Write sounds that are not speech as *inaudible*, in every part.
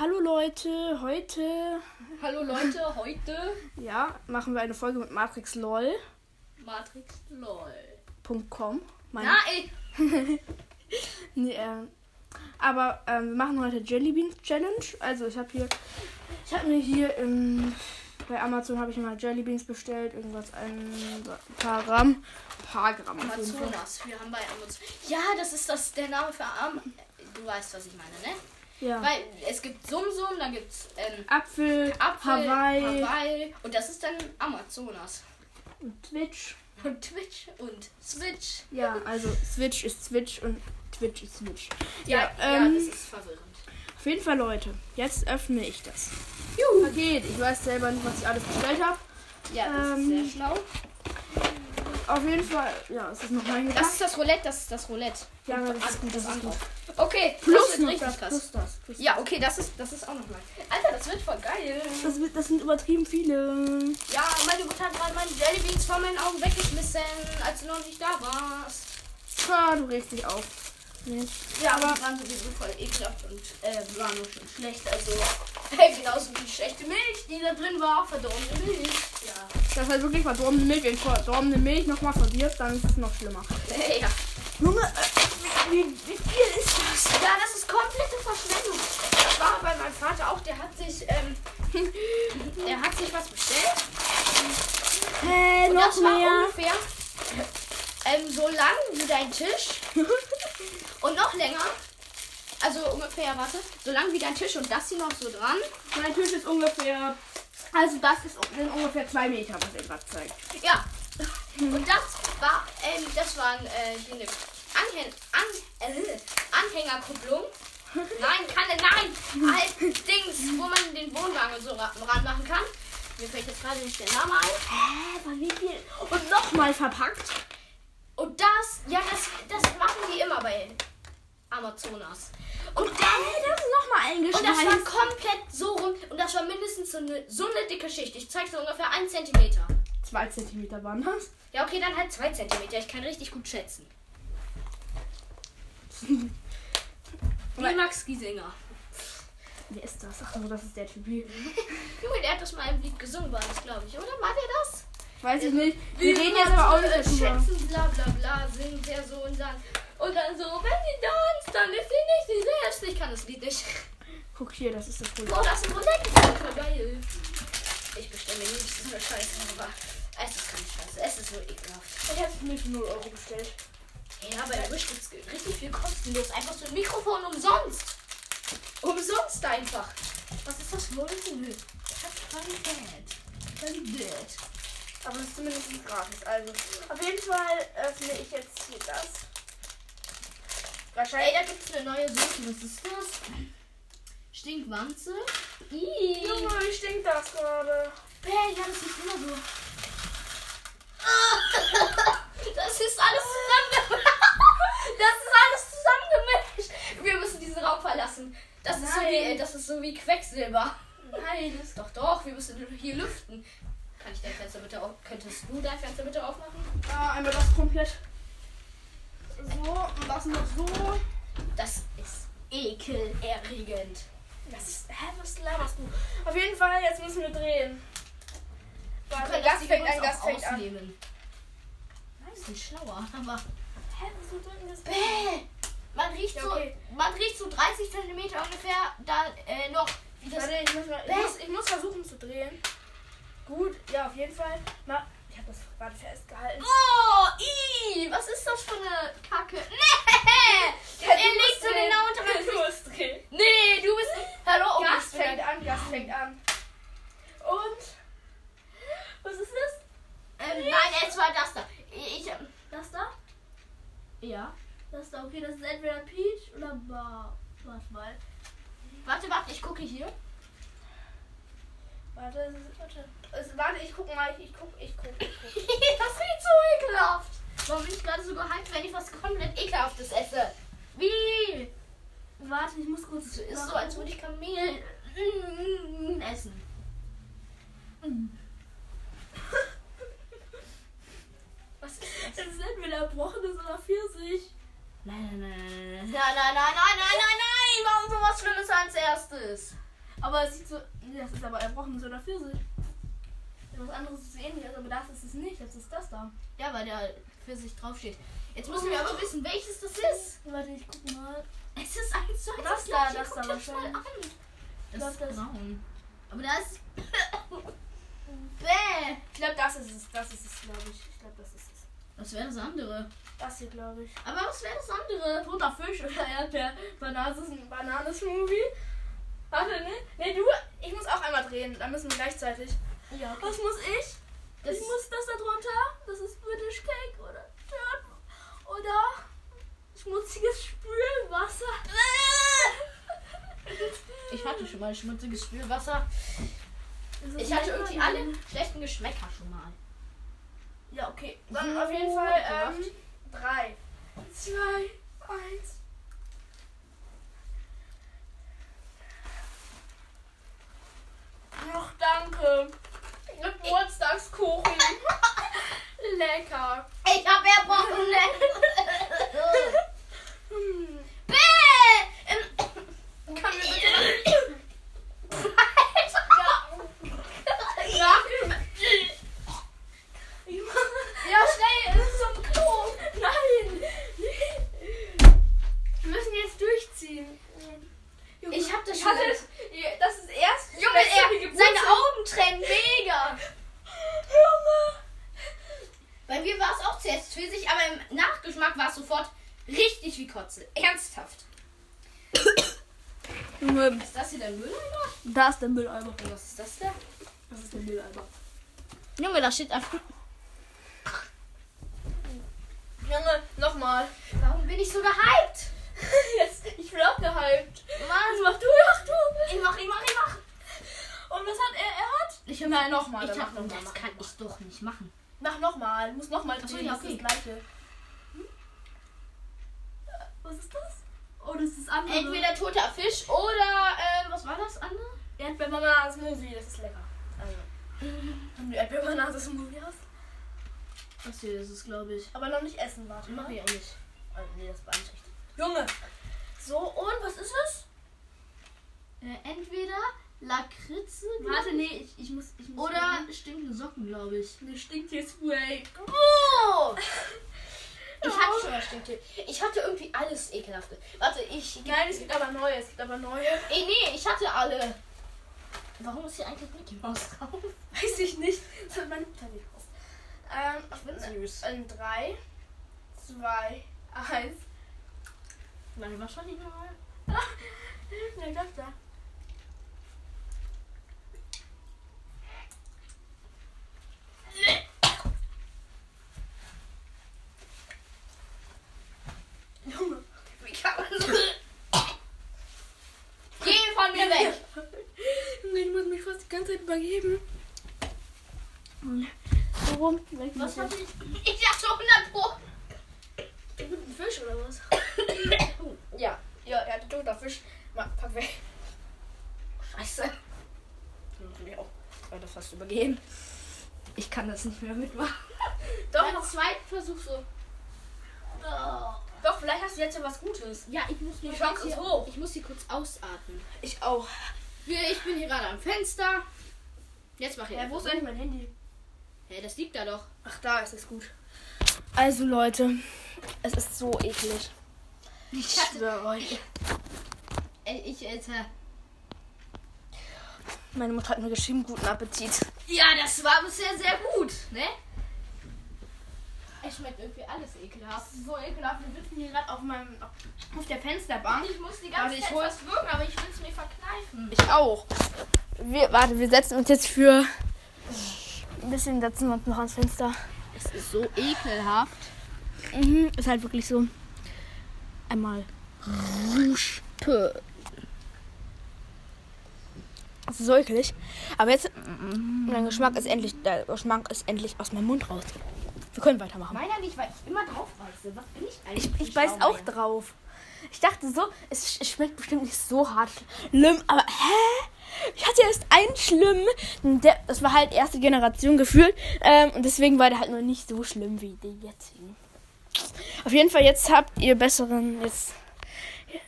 Hallo Leute, heute Hallo Leute, heute ja, machen wir eine Folge mit Matrix LOL. Matrix LOL. .com. Mein, *laughs* nee, ähm, aber ähm, wir machen heute Jelly Beans Challenge. Also ich habe hier, ich habe mir hier im, bei Amazon habe ich mal Jelly Beans bestellt, irgendwas ein paar Gramm, paar Gramm. Amazonas. Wir haben bei Amazon. Ja, das ist das der Name für Am. Du weißt, was ich meine, ne? Ja. Weil es gibt Sumsum, dann gibt's ähm, Apfel, Apfel, Hawaii Hawaii und das ist dann Amazonas. und Twitch. Und Twitch und Switch. Ja, also Switch ist Switch und Twitch ist Switch. Ja, Ja, ja, ähm, das ist verwirrend. Auf jeden Fall, Leute, jetzt öffne ich das Juhu. Paket. Ich weiß selber nicht, was ich alles bestellt habe. Ja, das ähm, ist sehr schlau. Auf jeden Fall, ja, es ist noch mein Das ist das Roulette, das ist das Roulette. Ja, das an- ist gut, das ist gut. Okay, Plus das richtig das, krass. plus das. Plus Ja, okay, das ist, das ist auch nochmal. Alter, das wird voll geil. das. wird- Das sind übertrieben viele. Ja, meine Mutter hat gerade meine Jellybeans vor meinen Augen weggeschmissen, als du noch nicht da warst. Ah, du regst dich auf. Nee. Ja, aber die waren sowieso voll ekelhaft und äh, waren nur schon schlecht. Also, *laughs* hey, genauso wie schlechte Milch, die da drin war, verdorbene Milch. Ja. Das ist halt wirklich verdorbene Milch. Wenn verdorbene Milch nochmal verdirbt, dann ist es noch schlimmer. Hey, *laughs* ja. Junge, äh, wie, wie viel ist das? ja, das ist komplette Verschwendung. Das war bei meinem Vater auch, der hat sich, ähm, *laughs* der hat sich was bestellt. Hä, Und noch das war mehr. ungefähr ähm, so lang wie dein Tisch. Und noch länger. Also ungefähr, warte, so lang wie dein Tisch und das hier noch so dran. Mein Tisch ist ungefähr. Also, das ist, sind ungefähr zwei Meter, was er gerade zeigt. Ja. Und das war, ähm, das waren äh, hier eine Anhäng An äh, Anhängerkupplung. Nein, keine, nein, halt Dings, wo man den Wohnwagen so ra ranmachen kann. Mir fällt jetzt gerade nicht der Name ein. Hä, aber wie viel? Und nochmal verpackt. Und das, ja, das, das machen die immer bei Amazonas. Und dann, das ist nochmal und das war komplett so rum. Und das war mindestens so eine, so eine dicke Schicht. Ich zeig's dir ungefähr einen Zentimeter. Zwei Zentimeter waren das. Ja, okay, dann halt zwei Zentimeter. Ich kann richtig gut schätzen. *laughs* Wie Max Giesinger. Wer ist das? Ach so, das ist der Typ. *laughs* Junge, der hat das mal im Lied gesungen, war das, glaube ich, oder? War der das? Weiß ich nicht. Wir reden jetzt aber auch nicht äh. Schätzen, bla bla bla, singt er so und dann. Und dann so, wenn sie tanzt, dann ist sie nicht sie selbst. Ich kann das Lied nicht. Guck hier, das ist das Problem. Oh, das ist ein Roulette. Das ist voll geil. Ich bestelle mir nicht so eine Scheiße, aber es ist keine Scheiße. Es ist nur ekelhaft. Ich hätte es mir für 0 Euro bestellt. Ja, aber der Wisch gibt's richtig viel kostenlos. Einfach so ein Mikrofon umsonst. Umsonst einfach. Was ist das wohl? Das hat Qualität. Qualität. Aber es ist zumindest nicht gratis. Also, auf jeden Fall öffne ich jetzt hier das. Ey, Wahrscheinlich. da gibt's eine neue Soße. Was ist das? Stinkwanze. Ih. Junge, wie stinkt das gerade? Bäh, ja, das ist immer so. *laughs* Das ist alles zusammen. *laughs* Das ist alles zusammengemischt. Wir müssen diesen Raum verlassen. Das ist, so wie, das ist so wie Quecksilber. Nein, das *laughs* Doch, doch, wir müssen hier lüften. Kann ich dein Fenster bitte auf... Könntest du dein Fenster bitte aufmachen? Ja, einmal das komplett. So, und das noch so. Das ist ekelerregend. Das ist. Hä, was laberst du? Auf jeden Fall, jetzt müssen wir drehen. Warte, Gas das fängt an, uns Gas fängt an. Nein, ist nicht schlauer, *laughs* aber... Hä, wieso drücken das? Bäh! Man riecht, Ja, so, okay. man riecht so 30 cm ungefähr da äh, noch. Wie das Warte, ich muss, mal, ich, muss, ich muss versuchen zu drehen. Gut, ja, auf jeden Fall. Ma gerade festgehalten. Oh, i, was ist das für eine Kacke? Nee! er liegt so genau unter meinem Du Fuß. musst drehen. Nee, du bist. Hallo, oh, Gas fängt an, Gas fängt an. Und. Was ist das? Ähm, nein, es war das da. Ich, ähm, das da? Ja. Das da, okay, das ist entweder Peach oder Bar. Warte mal. Warte, warte, ich gucke hier. Warte, warte. Es, warte, ich guck mal, ich, ich guck, ich guck, ich guck. das riecht so ekelhaft. Warum bin ich gerade so gehypt, wenn ich was komplett ekelhaftes esse? Wie? Warte, ich muss kurz. Das ist so, als würde ich Kamel mm, essen. Was ist das? Es ist entweder Brochenes oder Pfirsich. Nein, nein, nein, nein, nein, nein, nein, nein, nein, nein, nein, warum sowas Schlimmes als erstes? Aber es sieht so. Nee, das ist aber Erbrochenes oder Pfirsich. Was anderes ist ähnlich, aber das ist es nicht. Das ist das da. Ja, weil der für sich draufsteht. Jetzt müssen wir aber wissen, welches das ist. Warte, ich guck mal. Es ist eins zu eins Das da, das da dir mal wahrscheinlich. an. Das ist das- braun. Aber da ist... *laughs* Bäh. Ich glaube, das ist es. Das ist es, glaube ich. Ich glaube, das ist es. Was wäre das andere? Das hier, glaube ich. Aber was wäre das andere? Toter Fisch *laughs* oder Erdbeer. Bananen Bananensmoothie. Warte, ne? Ne, du. Ich muss auch einmal drehen. Dann müssen wir gleichzeitig. Ja, Was muss ich? Das ich muss das da drunter. Das ist British Cake oder oder schmutziges Spülwasser. *laughs* Ich hatte schon mal schmutziges Spülwasser. Ich hatte irgendwie alle schlechten Geschmäcker schon mal. Ja, okay. Dann So auf jeden Fall ähm, drei, zwei, eins. Ach, danke. Geburtstagskuchen. *laughs* Lecker. Ich hab erbrochen. *laughs* Hm. Bäh. Kann mir bitte nachgeschmeckt. Ja, schnell, es ist zum Klo. Nein. Wir müssen jetzt durchziehen. Junge, Ich hab das ich schon hatte ganz- es- Das ist erst. Junge, Spezial wie er, seine Geburtstag. Augen trennen mega. Junge. Bei mir war es auch zuerst Pfirsich, aber im Nachgeschmack war es sofort richtig wie Kotze. Ernsthaft. Junge, Ist das hier der Mülleimer? da ist der Mülleimer. Und was ist das da? Das ist der Mülleimer. Junge, da steht einfach. Junge, nochmal. Warum bin ich so gehypt? *laughs* Jetzt, ich bin auch gehypt. Was Mann, machst du? Ach du. ich mach, ich mach, ich mach. Und was hat er? Er hat? Ich hab, Nein, nochmal. ich hab, mach nochmal. das mach kann nochmal. ich doch nicht machen. Mach nochmal. Du musst nochmal drehen. Das ist das gleiche. Hm? Äh, Was ist das? Oh, das ist das andere. Entweder toter Fisch oder, ähm, was war das andere? Erdbeer-Bananen-Smoothie. Das ist lecker. Also. *laughs* Wenn du Erdbeer-Bananen-Smoothie hast. Das hier ist es, glaube ich. Aber noch nicht essen, warte. Mach ich auch nicht. Oh, nee, das beeinträchtigt. Junge. So, und was ist es? Äh, entweder Lakritze Warte, nee, ich, ich muss. Ich muss oder stinkende Socken, glaube ich. Mir stinkt hier Spray. Oh! *laughs* Ich hatte schon mal Stinktee. Ich hatte irgendwie alles ekelhafte. Warte, ich. Nein, es gibt aber neue. Es gibt aber neue. Ey, nee, ich hatte alle. Warum ist hier eigentlich Mickey Mouse drauf? *laughs* Weiß ich nicht. Das hat meine Mutter gekauft. Ähm, Ich bin süß. in 3, 2, 1. Warte, was schon nicht normal? Ne, das da. Junge. Wie kann man so. Geh von mir weg! Junge, ich muss mich fast die ganze Zeit übergeben. Warum? Was hab ich? Ich dachte 100 Pro. Ein Fisch oder was? Ja. Ja, er hatte toter Fisch. Mal, pack weg. Scheiße. Ich will auch weiter fast übergehen. Ich kann das nicht mehr mitmachen. *laughs* Doch, Beim noch, zweiten Versuch so. Oh. doch, vielleicht hast du jetzt ja was Gutes. Ja, ich muss Die nur Chance ist hier- hoch. Ich muss sie kurz ausatmen. Ich auch. Ich bin hier gerade am Fenster. Jetzt mach ich. Ja, wo ist eigentlich mein Handy? Hey, das liegt da doch. Ach, da ist es gut. Also, Leute, es ist so eklig. Ich Ich schwöre euch. Ey, ich, Alter. Meine Mutter hat mir geschrieben, guten Appetit. Ja, das war bisher sehr gut, ne? Es schmeckt irgendwie alles ekelhaft. So ekelhaft. Wir sitzen hier gerade auf meinem auf der Fensterbank. Ich muss die ganze ich Zeit was wirken, aber ich will es mir verkneifen. Ich auch. Wir, warte, wir setzen uns jetzt für ein bisschen setzen wir uns noch ans Fenster. Es ist so ekelhaft. Mhm, ist halt wirklich so. Einmal. Das ist so eklig. Aber jetzt, mein Geschmack ist endlich, der Geschmack ist endlich aus meinem Mund raus. Wir können weitermachen. Meiner nicht, weil ich immer drauf beiße. Was bin ich eigentlich? Ich, ich beiß auch drauf. Ich dachte so, es sch- schmeckt bestimmt nicht so hart schlimm, aber hä? Ich hatte erst einen schlimm, der, das war halt erste Generation gefühlt ähm, und deswegen war der halt nur nicht so schlimm wie die jetzigen. Auf jeden Fall, jetzt habt ihr besseren, jetzt,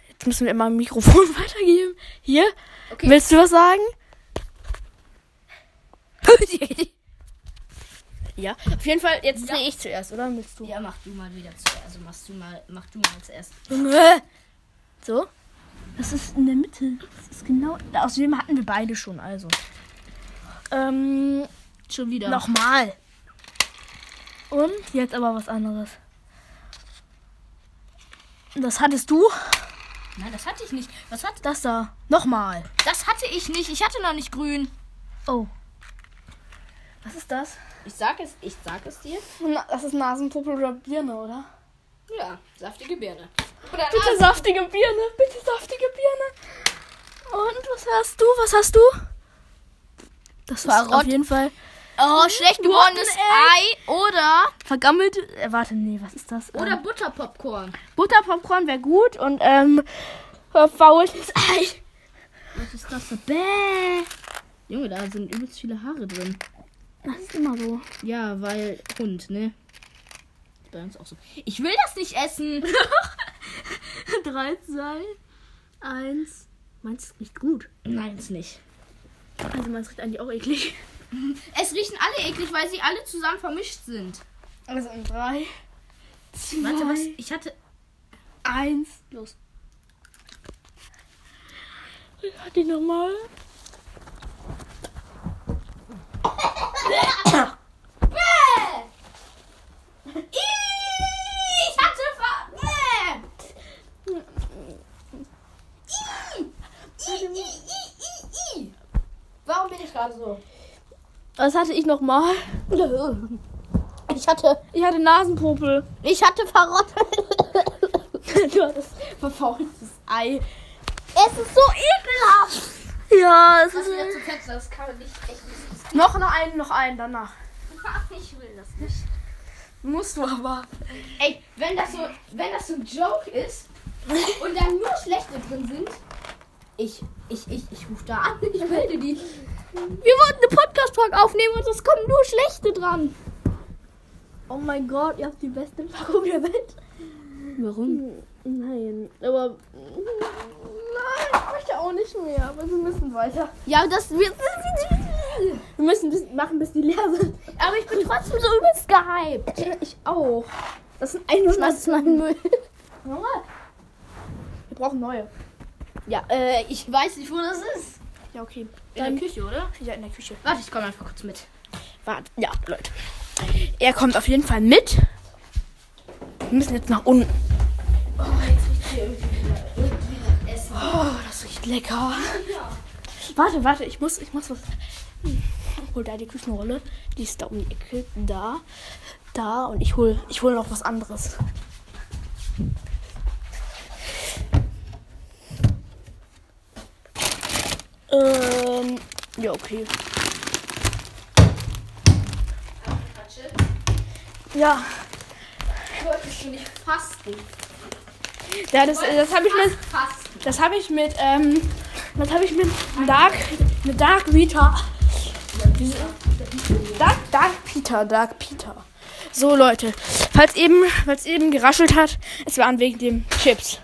jetzt müssen wir immer ein Mikrofon *laughs* weitergeben. Hier. Okay. Willst du was sagen? *laughs* *laughs* ja, auf jeden Fall, jetzt Ja. drehe ich zuerst, oder? Willst du? Ja, mach du mal wieder zuerst. Also machst du mal, mach du mal zuerst. So. Das ist in der Mitte. Das ist genau. Außerdem hatten wir beide schon, also. Ähm, Schon wieder. nochmal. Und jetzt aber was anderes. Das hattest du? Nein, das hatte ich nicht. Was hat Das da. Nochmal. Das hatte ich nicht. Ich hatte noch nicht grün. Oh. Was ist das? Ich sag es, ich sag es dir. Das ist Nasenpuppe oder Birne, oder? Ja, saftige Birne. Oder Bitte saftige Birne, bitte saftige Birne. Und was hast du? Was hast du? Das war Schrott. auf jeden Fall Oh, schlecht gewordenes Ei oder vergammelt. Äh, warte, nee, was ist das? oder ähm, Butterpopcorn. Butterpopcorn wäre gut und ähm verfaultes Ei. Was ist das? Bäh. Junge, da sind übelst viele Haare drin. Das ist immer so. Ja, weil Hund, ne? Bei uns auch so. Ich will das nicht essen. 3, 2, 1. Meinst du, es riecht gut? Nein, ist nicht. Also, man riecht eigentlich auch eklig. *laughs* Es riechen alle eklig, weil sie alle zusammen vermischt sind. Also in 3, 2, Warte, was? Ich hatte. 1. Los. Hat die nochmal? Bäh! Ich hatte ver. Bäh! I. I, I, I, I, I. Warum bin ich gerade so? Was hatte ich nochmal? Ich hatte. Ich hatte Nasenpopel. Ich hatte verrottet. du hattest verfaultes Ei. Es ist so ekelhaft. Ja, es Das ist. wieder zu fett, das kann man nicht echt nicht. Noch noch einen, noch einen danach. Ich will das nicht. Musst du aber. Ey, wenn das so, wenn das so ein Joke ist und da nur schlechte drin sind, ich, ich, ich, ich rufe da an, ich melde die. Wir wollten eine Podcast-Talk aufnehmen und es kommen nur schlechte dran. Oh mein Gott, ihr habt die beste Packung der Welt. Warum? Nein, aber. Nein, ich möchte auch nicht mehr. Aber wir müssen weiter. Ja, das wird. Wir müssen bis, machen, bis die leer sind. Aber ich bin trotzdem so übelst gehypt. Ich auch. Das sind 100 Schmeiß meinen Müll. Junge. Wir brauchen neue. Ja, äh, ich weiß nicht, wo das ist. Ja, okay. In der Küche, oder? Ja, in der Küche. Warte, ich komme einfach kurz mit. Warte. Ja, Leute. Er kommt auf jeden Fall mit. Wir müssen jetzt nach unten. Oh, jetzt riecht hier irgendwie wieder, irgendwie nach Essen. Oh, das riecht lecker. Warte, warte, ich muss, ich muss was. Hm. Hol da die Küchenrolle. Die ist da um die Ecke. Da. Da. Und ich hol, ich hol noch was anderes. Ähm. Ja, okay. Ja. Ja, das, das habe ich mit. Das habe ich mit, ähm, das habe ich mit Dark, mit Dark Peter. Diese- Dark, Dark Peter, Dark Peter. So Leute, falls eben, falls eben geraschelt hat, es waren wegen dem Chips.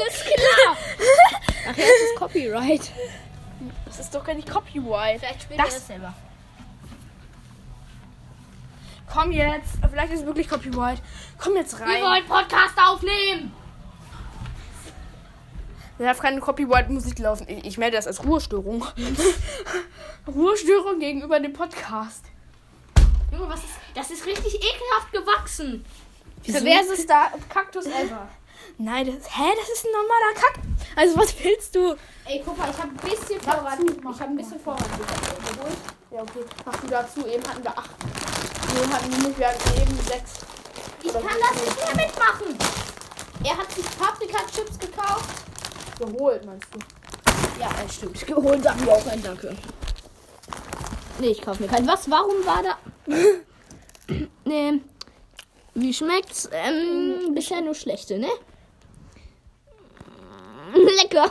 Alles klar. *laughs* Ach, jetzt ist Copyright. Das ist doch gar nicht Copyright. Vielleicht spielt Das- er das selber. Komm jetzt, vielleicht ist es wirklich Copyright. Komm jetzt Wir rein. wollen Podcast aufnehmen. Da darf keine Copyright-Musik laufen. Ich, ich melde das als Ruhestörung. *laughs* Ruhestörung gegenüber dem Podcast. Junge, was ist. Das ist richtig ekelhaft gewachsen. Wieso? Perversester Kaktus ever. Nein, das, hä, das ist ein normaler Kack. Also was willst du? Ey, guck mal, ich habe ein bisschen Vorrat. Ich habe ein bisschen Vorrat geholt. Ja, okay. Mach du dazu. Eben hatten wir acht. Eben hatten wir nicht, wir hatten eben sechs. Ich kann das nicht mehr mitmachen. Er hat sich Paprika-Chips gekauft. Geholt, meinst du? Ja, äh, stimmt. Geholt haben wir auch ein Danke. Nee, ich kaufe mir keinen. Was? Warum war da. *laughs* nee. Wie schmeckt's? Ähm, bisher nur schlechte, ne? Lecker. *laughs*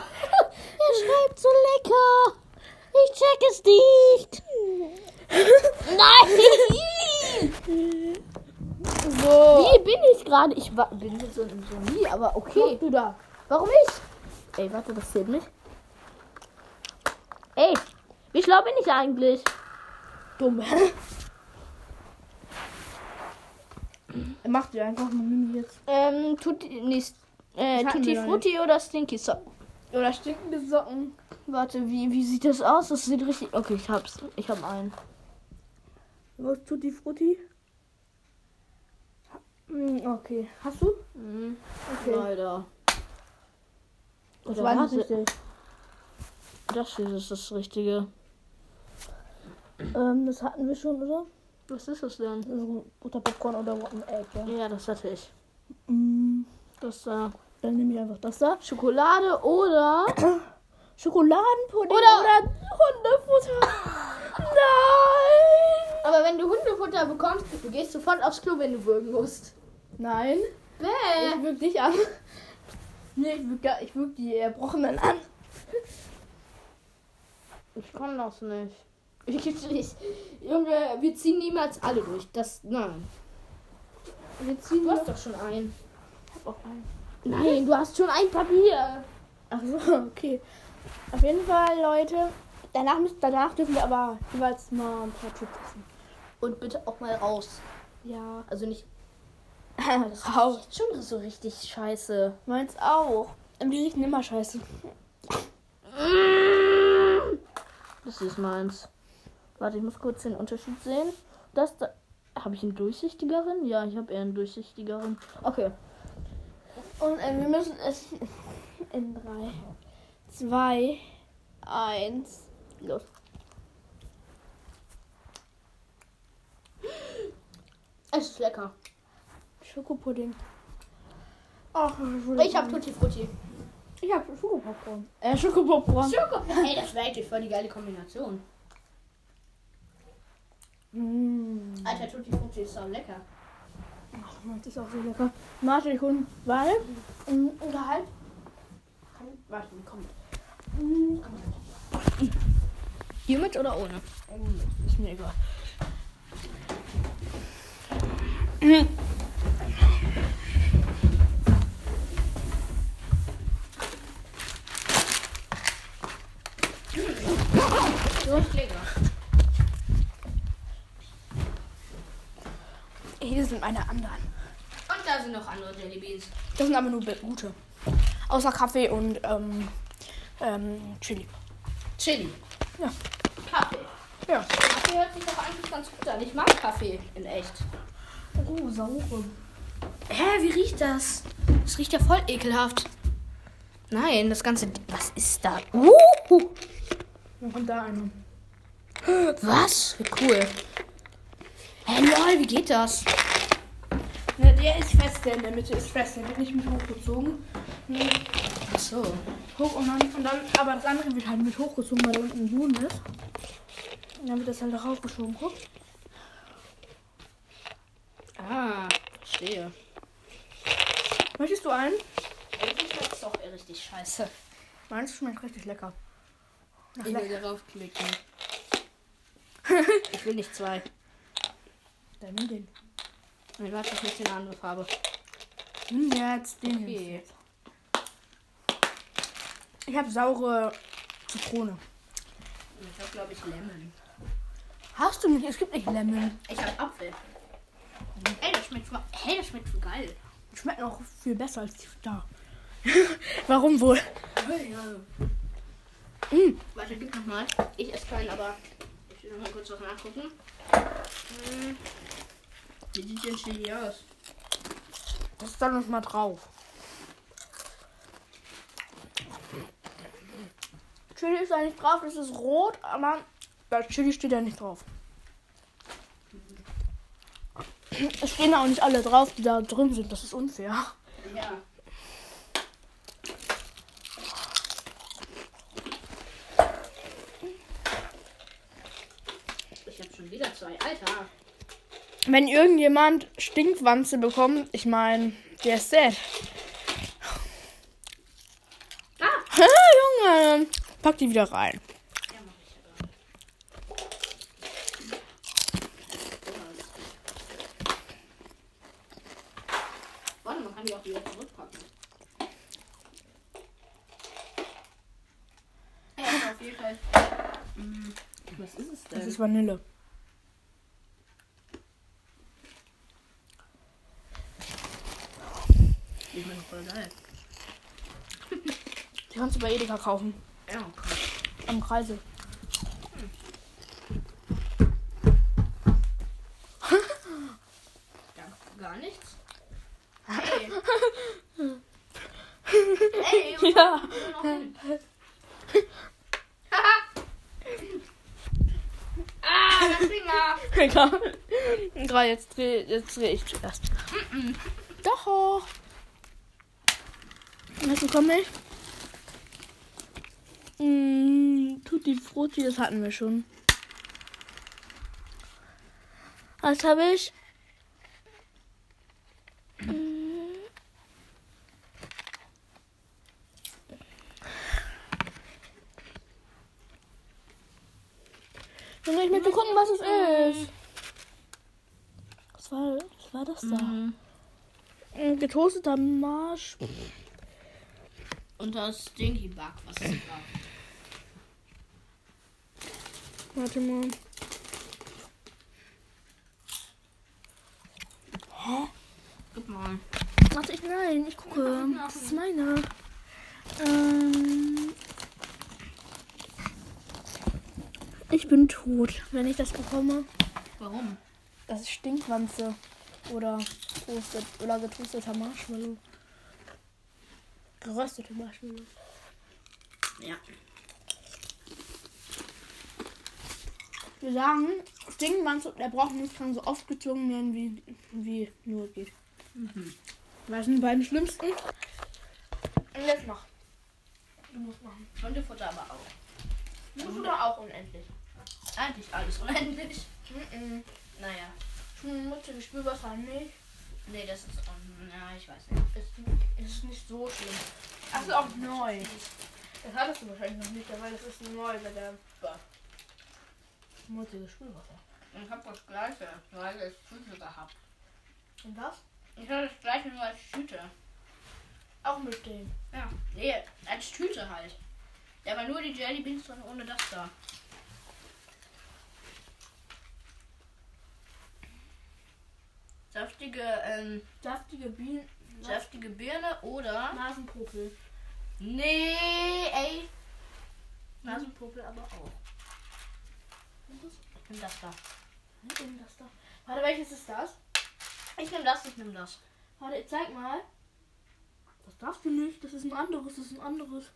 er schreibt so lecker. Ich check es nicht. Nein. So. Wie bin ich gerade? Ich war, bin so, so nie, aber okay. Du da. Warum ich? Ey, warte, das zählt nicht. Ey, wie schlau bin ich eigentlich? Dumm. er macht dir einfach eine Mini jetzt. Ähm, Tutti, nicht, äh, Tutti Frutti oder Stinky Socken? Oder stinkende Socken. Warte, wie, wie sieht das aus? Das sieht richtig. Okay, ich hab's. Ich hab einen. Was tut die Frutti? Hm, Okay. Hast du? Mhm. Okay. Leider. Das war nicht richtig. das hier ist das Richtige. Ähm, das hatten wir schon, oder? Was ist das denn? Also Butterpopcorn oder Rotten Egg, ja. Ja, das hatte ich. Mm, Das da. Dann nehme ich einfach das da. Schokolade oder. *coughs* Schokoladenpudding Oder- oder Hundefutter. Nein! Aber wenn du Hundefutter bekommst, du gehst sofort aufs Klo, wenn du würgen musst. Nein. Bäh. Ich würg dich an. Nee, ich würg, ich würg die Erbrochenen an. Ich kann das nicht. *laughs* Ich, ich, Junge, wir ziehen niemals alle durch. Das. Nein. Wir ziehen Du hast doch schon einen. Nein, du hast schon ein Papier. Ach so, *laughs* okay. Auf jeden Fall, Leute. Danach, müssen, danach dürfen wir aber jeweils mal ein paar Chips essen. Und bitte auch mal raus. Ja. Also nicht. *laughs* Das Raus. Schon so richtig scheiße. Meins auch. Die riechen immer scheiße. Das ist meins. Warte, ich muss kurz den Unterschied sehen. Das da. Habe ich einen durchsichtigeren? Ja, ich habe eher einen durchsichtigeren. Okay. Und äh, wir müssen es *laughs* in 3, 2, 1, los. Es ist lecker. Schokopudding. Ach, Ich habe Tutti Frutti. ich hab Schokopopcorn. Äh, Schokopopcorn. Schoko. Hey, das wäre eigentlich voll die geile Kombination. Mmh. Alter, Tutti Frutti ist so lecker. Das ist auch so lecker. Warte, ich hol Warte. Mm, Gehalt. Warte, komm. Mm, Hier mit oder ohne? Ist mir egal. So ist lecker. Hier sind meine anderen. Sind noch andere Jellybeans. Das sind aber nur gute. Außer Kaffee und ähm, ähm, Chili. Chili. Ja. Kaffee. Ja. Kaffee hört sich doch eigentlich ganz gut an. Ich mag Kaffee in echt. Oh, saure. Hä, wie riecht das? Das riecht ja voll ekelhaft. Nein, das ganze. Was ist da? Uh, Und da einer. was? Wie cool. Hä, lol, wie geht das? Der ist fest, der in der Mitte ist fest. Der wird nicht mit hochgezogen. Nee, Ach so. hoch und dann, und dann, aber das andere wird halt mit hochgezogen, weil da unten ein Boden ist. Und dann wird das halt da raufgeschoben. Guck. Ah, verstehe. Möchtest du einen? Irgendwie schmeckt doch richtig scheiße. Meins schmeckt richtig lecker. Ich will darauf klicken. *laughs* ich will nicht zwei. Dann nimm den. Nein, warte, ich möchte eine andere Farbe. Nimm jetzt den Okay. hier. Ich habe saure Zitrone. Ich habe, glaube ich, Lemon. Hast du nicht? Es gibt nicht Lemon. Ich habe Apfel. Ey, das schmeckt hey, das schmeckt voll geil. Schmeckt auch viel besser als die da. *laughs* Warum wohl? Mm. Warte, gib noch mal. Ich esse keinen, aber ich will noch mal kurz was nachgucken. Hm. Wie sieht denn Chili aus? Das ist dann noch mal drauf. Chili ist da nicht drauf, das ist rot, aber bei Chili steht da nicht drauf. Es stehen auch nicht alle drauf, die da drin sind. Das ist unfair. Ja. Ich habe schon wieder zwei. Alter wenn irgendjemand Stinkwanze bekommt, ich meine, der ist dead. Ah. Junge, pack die wieder rein. Warte, man kann die auch wieder zurückpacken. Ja, auf jeden Fall. Was ist es denn? Das ist Vanille. Die kannst du bei Edeka kaufen. Ja, krass. Am Kreisel. *laughs* Ja, gar nichts. Hey. Ey, Ja. *laughs* ah, der Finger. Egal. Jetzt dreh, jetzt dreh ich zuerst. Doch. Was bekomme ich? Mm, Tutti Frutti, das hatten wir schon. Was habe ich? Mm. Junge, ich möchte gucken, was es ist. Was war, was war das da? Mhm. Mm, Getoasteter Marsch. Und das Stinky Bug, was ist da? Warte mal. Hä? Guck mal. Warte, ich nein, ich gucke. Das ist meine. Ähm, ich bin tot, wenn ich das bekomme. Warum? Das ist Stinkwanze. Oder toastet, oder getoasteter Marshmallow. Geröstete Marshmallow. Ja. Wir sagen, Stinkwanze, der braucht nicht, kann so oft gezogen werden, wie, wie nur geht. Mhm. Was sind die beiden schlimmsten? Und jetzt mach. Du musst machen. Hundefutter aber auch. Musst auch unendlich. Eigentlich alles unendlich. Mhm. Naja. Schmutziges Spülwasser nicht. Nee, das ist. Um, ja, ich weiß nicht. Ist, ist nicht so schlimm. Ach, ist auch neu. Das hattest du wahrscheinlich noch nicht, weil das ist neu bei der schmutziges Spülwasser. Ich hab das gleiche, nur als Tüte gehabt. Und das? Ich habe das gleiche nur als Tüte. Auch mit dem. Ja. Nee, als Tüte halt. Ja, aber nur die Jelly Beans drin ohne das da. Saftige, ähm, Saftige Bienen. Saftige Birne oder. Nasenpopel. Nee, ey. Nasenpopel aber auch. Ich nehm das da. Ist denn das da? Warte, welches ist das? Ich nehm das, ich nehm das. Warte, zeig mal. Das darfst du nicht. Das ist ein anderes. Das ist ein anderes.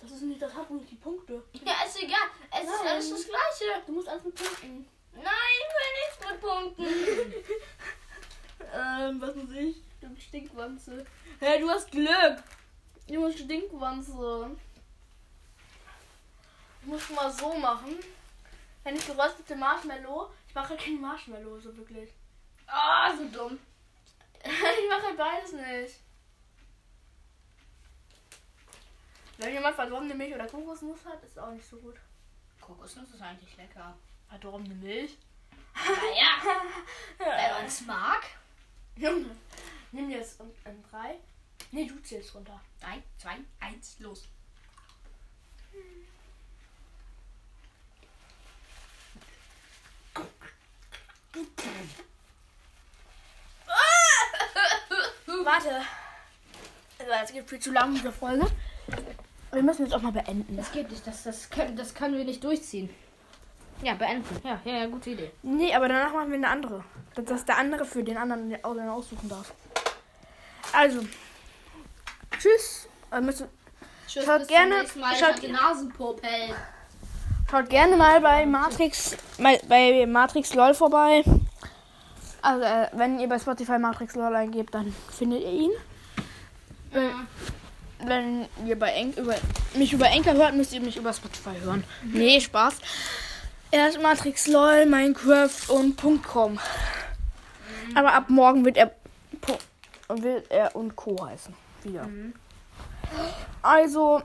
Das ist nicht, das hat nicht die Punkte. Ja, ist egal. Es ist Nein. alles das Gleiche. Du musst alles mit Punkten. Nein, ich will nichts mit Punkten. *laughs* Ähm, was muss ich? Du Stinkwanze. Hey, du hast Glück. Du musst Stinkwanze. Ich muss mal so machen. Wenn ich geröstete Marshmallow. Ich mache kein Marshmallow, so wirklich. Ah, so dumm. *laughs* ich mache beides nicht. Wenn jemand verdorbene Milch oder Kokosnuss hat, ist auch nicht so gut. Kokosnuss ist eigentlich lecker. Verdorbene Milch? *laughs* Naja, *laughs* wenn man es mag. Junge, nimm jetzt in, in drei. Nee, du zählst runter. 3, 2, 1, los. *laughs* Warte. Also, es geht viel zu lang, diese Folge. Wir müssen jetzt auch mal beenden. Das geht nicht, das, das, können, das können wir nicht durchziehen. Ja, beenden. Ja, ja, ja, gute Idee. Nee, aber danach machen wir eine andere. Dass der andere für den anderen aussuchen darf. Also. Tschüss. Äh, Tschüss, Schaut gerne- schaut-. Schaut gerne mal bei Matrix, bei Matrix LOL vorbei. Also, äh, wenn ihr bei Spotify Matrix LOL eingebt, dann findet ihr ihn. Wenn, wenn ihr bei Enk über, mich über Enker hört, müsst ihr mich über Spotify hören. Nee, Spaß. Er ist Matrix LOL, Minecraft und .com. Aber ab morgen wird er Po- wird er und Co. heißen. Wieder. Also,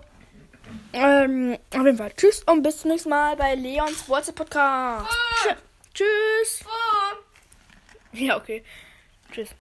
ähm, auf jeden Fall. Tschüss und bis zum nächsten Mal bei Leons WhatsApp Podcast. Tschö- Tschüss. Ja, okay. Tschüss.